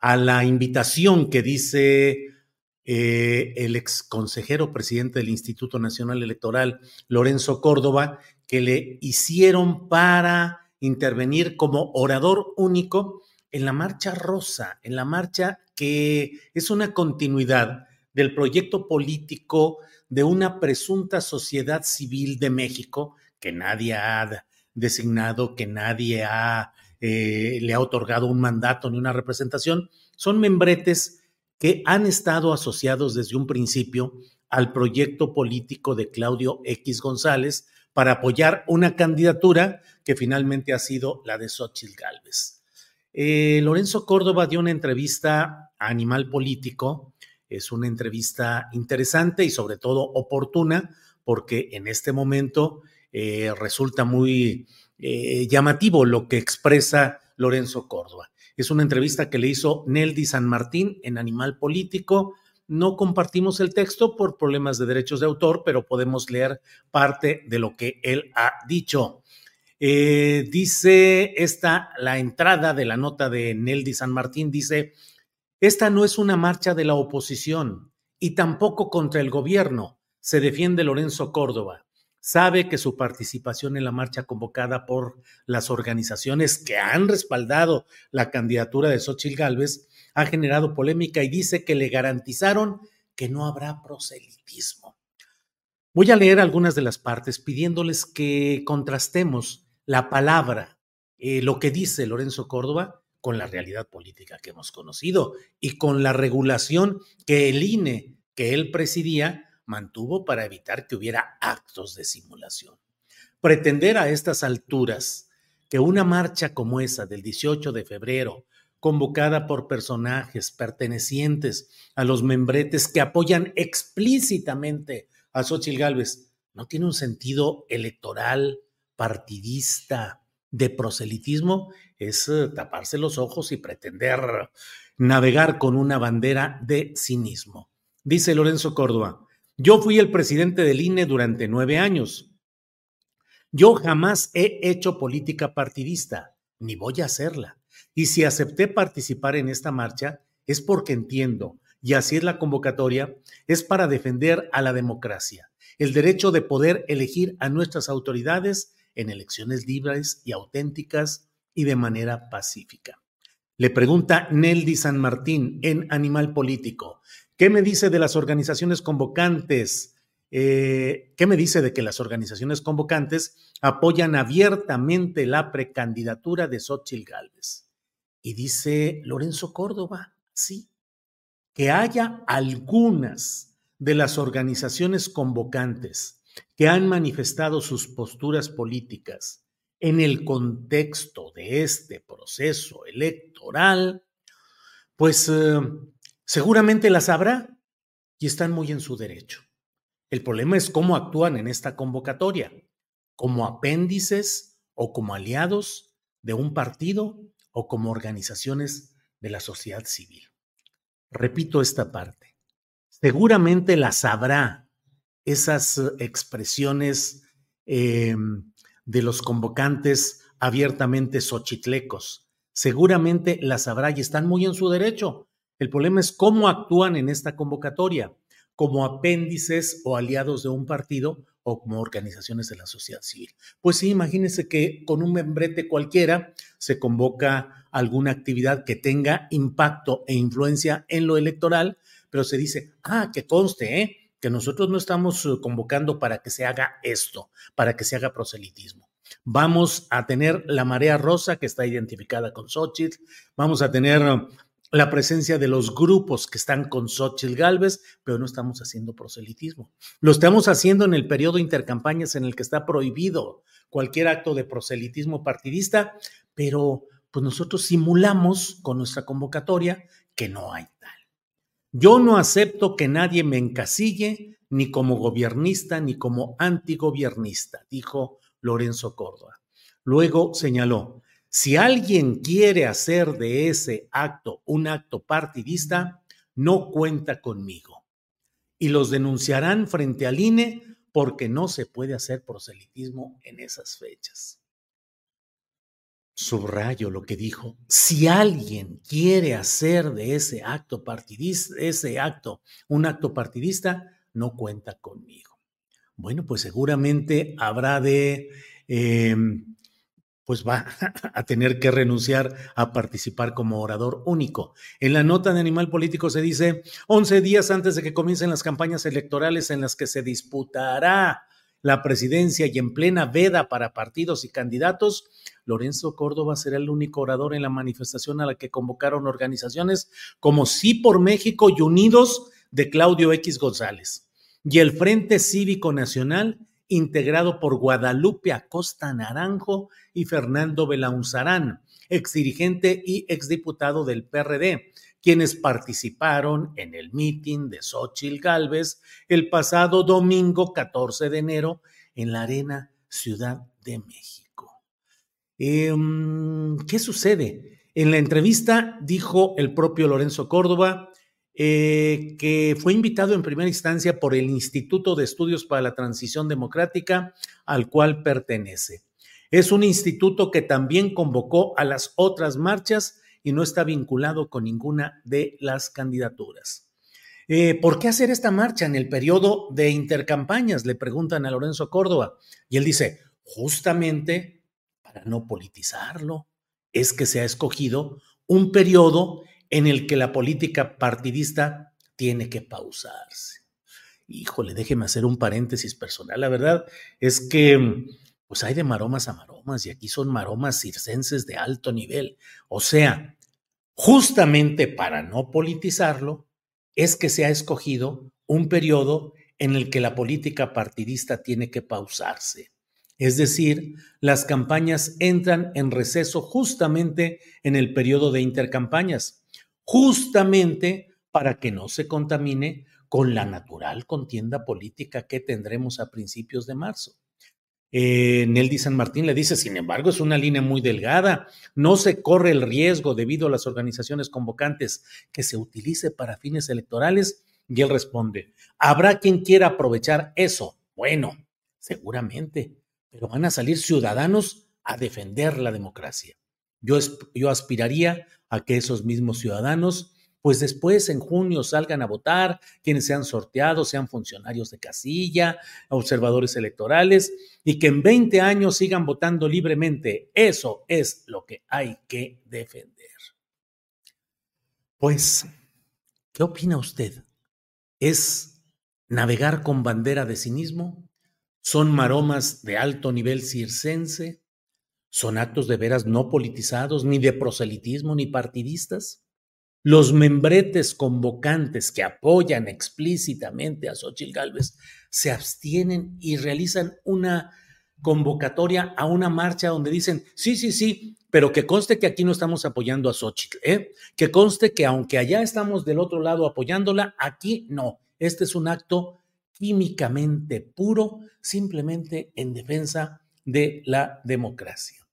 la invitación que dice eh, el ex consejero presidente del Instituto Nacional Electoral, Lorenzo Córdoba, que le hicieron para intervenir como orador único en la Marcha Rosa, en la marcha que es una continuidad del proyecto político de una presunta sociedad civil de México que nadie ha designado, que nadie ha eh, le ha otorgado un mandato ni una representación, son membretes que han estado asociados desde un principio al proyecto político de Claudio X González para apoyar una candidatura que finalmente ha sido la de Xochitl Gálvez. Eh, Lorenzo Córdoba dio una entrevista a Animal Político, es una entrevista interesante y sobre todo oportuna, porque en este momento eh, resulta muy eh, llamativo lo que expresa Lorenzo Córdoba. Es una entrevista que le hizo Neldi San Martín en Animal Político. No compartimos el texto por problemas de derechos de autor, pero podemos leer parte de lo que él ha dicho. Eh, dice esta, la entrada de la nota de Neldi San Martín dice, esta no es una marcha de la oposición y tampoco contra el gobierno, se defiende Lorenzo Córdoba sabe que su participación en la marcha convocada por las organizaciones que han respaldado la candidatura de Xochitl Gálvez ha generado polémica y dice que le garantizaron que no habrá proselitismo. Voy a leer algunas de las partes pidiéndoles que contrastemos la palabra, eh, lo que dice Lorenzo Córdoba, con la realidad política que hemos conocido y con la regulación que el INE que él presidía mantuvo para evitar que hubiera actos de simulación. Pretender a estas alturas que una marcha como esa del 18 de febrero, convocada por personajes pertenecientes a los membretes que apoyan explícitamente a Xochitl Gálvez, no tiene un sentido electoral, partidista, de proselitismo, es eh, taparse los ojos y pretender navegar con una bandera de cinismo. Dice Lorenzo Córdoba, yo fui el presidente del INE durante nueve años. Yo jamás he hecho política partidista, ni voy a hacerla. Y si acepté participar en esta marcha, es porque entiendo, y así es la convocatoria, es para defender a la democracia, el derecho de poder elegir a nuestras autoridades en elecciones libres y auténticas y de manera pacífica. Le pregunta Neldi San Martín en Animal Político, ¿Qué me dice de las organizaciones convocantes? Eh, ¿Qué me dice de que las organizaciones convocantes apoyan abiertamente la precandidatura de Xochitl Gálvez? Y dice Lorenzo Córdoba, sí, que haya algunas de las organizaciones convocantes que han manifestado sus posturas políticas en el contexto de este proceso electoral, pues eh, Seguramente las habrá y están muy en su derecho. El problema es cómo actúan en esta convocatoria, como apéndices o como aliados de un partido o como organizaciones de la sociedad civil. Repito esta parte. Seguramente las habrá esas expresiones em, de los convocantes abiertamente xochitlecos. Seguramente las habrá y están muy en su derecho. El problema es cómo actúan en esta convocatoria, como apéndices o aliados de un partido o como organizaciones de la sociedad civil. Pues sí, imagínense que con un membrete cualquiera se convoca alguna actividad que tenga impacto e influencia en lo electoral, pero se dice, ah, que conste, ¿eh? que nosotros no estamos eh, convocando para que se haga esto, para que se haga proselitismo. Vamos a tener la marea rosa que está identificada con Xochitl, vamos a tener la presencia de los grupos que están con Xochitl Galvez, pero no estamos haciendo proselitismo. Lo estamos haciendo en el periodo intercampañas en el que está prohibido cualquier acto de proselitismo partidista, pero pues nosotros simulamos con nuestra convocatoria que no hay tal. Yo no acepto que nadie me encasille ni como gobernista ni como antigobiernista, dijo Lorenzo Córdoba. Luego señaló, si alguien quiere hacer de ese acto un acto partidista, no cuenta conmigo. Y los denunciarán frente al INE porque no se puede hacer proselitismo en esas fechas. Subrayo lo que dijo. Si alguien quiere hacer de ese acto partidista, ese acto un acto partidista, no cuenta conmigo. Bueno, pues seguramente habrá de em, pues va a tener que renunciar a participar como orador único. En la nota de Animal Político se dice, 11 días antes de que comiencen las campañas electorales en las que se disputará la presidencia y en plena veda para partidos y candidatos, Lorenzo Córdoba será el único orador en la manifestación a la que convocaron organizaciones como Sí por México y Unidos de Claudio X González y el Frente Cívico Nacional integrado por Guadalupe Acosta Naranjo y Fernando Belaunzarán, exdirigente y exdiputado del PRD, quienes participaron en el mitin de Xochil Gálvez el pasado domingo 14 de enero en la Arena Ciudad de México. Em, ¿Qué sucede? En la entrevista dijo el propio Lorenzo Córdoba eh, que fue invitado en primera instancia por el Instituto de Estudios para la Transición Democrática, al cual pertenece. Es un instituto que también convocó a las otras marchas y no está vinculado con ninguna de las candidaturas. Eh, ¿Por qué hacer esta marcha en el periodo de intercampañas? Le preguntan a Lorenzo Córdoba. Y él dice, justamente para no politizarlo, es que se ha escogido un periodo en el que la política partidista tiene que pausarse. Híjole, déjeme hacer un paréntesis personal. La verdad es que pues hay de maromas a maromas y aquí son maromas circenses de alto nivel. O sea, justamente para no politizarlo, es que se ha escogido un periodo en el que la política partidista tiene que pausarse. Es decir, las campañas entran en receso justamente en el periodo de intercampañas justamente para que no se contamine con la natural contienda política que tendremos a principios de marzo. Eh, Neldy San Martín le dice, sin embargo, es una línea muy delgada, no se corre el riesgo debido a las organizaciones convocantes que se utilice para fines electorales. Y él responde, habrá quien quiera aprovechar eso. Bueno, seguramente, pero van a salir ciudadanos a defender la democracia. Yo, yo aspiraría a que esos mismos ciudadanos pues después en junio salgan a votar, quienes sean sorteados, sean funcionarios de casilla, observadores electorales, y que en 20 años sigan votando libremente. Eso es lo que hay que defender. Pues, ¿qué opina usted? ¿Es navegar con bandera de cinismo? ¿Son maromas de alto nivel circense? Son actos de veras no politizados, ni de proselitismo, ni partidistas. Los membretes convocantes que apoyan explícitamente a Xochitl Gálvez se abstienen y realizan una convocatoria a una marcha donde dicen, sí, sí, sí, pero que conste que aquí no estamos apoyando a Xochitl, ¿eh? que conste que aunque allá estamos del otro lado apoyándola, aquí no. Este es un acto químicamente puro, simplemente en defensa de la democracia.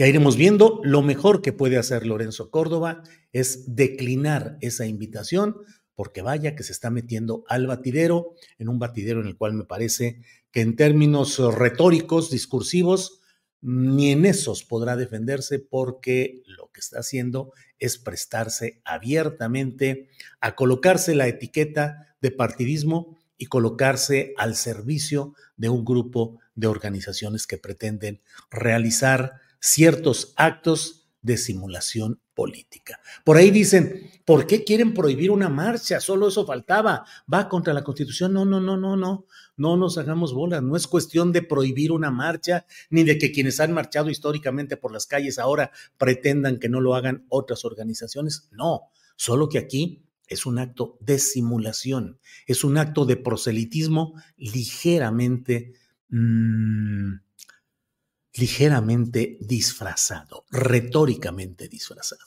Ya iremos viendo, lo mejor que puede hacer Lorenzo Córdoba es declinar esa invitación, porque vaya que se está metiendo al batidero, en un batidero en el cual me parece que en términos retóricos, discursivos, ni en esos podrá defenderse porque lo que está haciendo es prestarse abiertamente a colocarse la etiqueta de partidismo y colocarse al servicio de un grupo de organizaciones que pretenden realizar ciertos actos de simulación política. Por ahí dicen, ¿por qué quieren prohibir una marcha? Solo eso faltaba. Va contra la Constitución. No, no, no, no, no. No nos hagamos bolas. No es cuestión de prohibir una marcha, ni de que quienes han marchado históricamente por las calles ahora pretendan que no lo hagan otras organizaciones. No, solo que aquí es un acto de simulación, es un acto de proselitismo ligeramente... Mmm, ligeramente disfrazado, retóricamente disfrazado.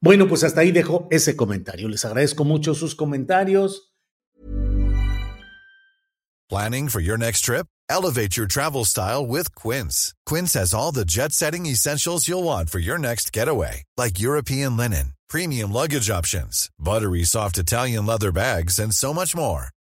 Bueno, pues hasta ahí dejo ese comentario. Les agradezco mucho sus comentarios. Planning for your next trip? Elevate your travel style with Quince. Quince has all the jet-setting essentials you'll want for your next getaway, like European linen, premium luggage options, buttery soft Italian leather bags, and so much more.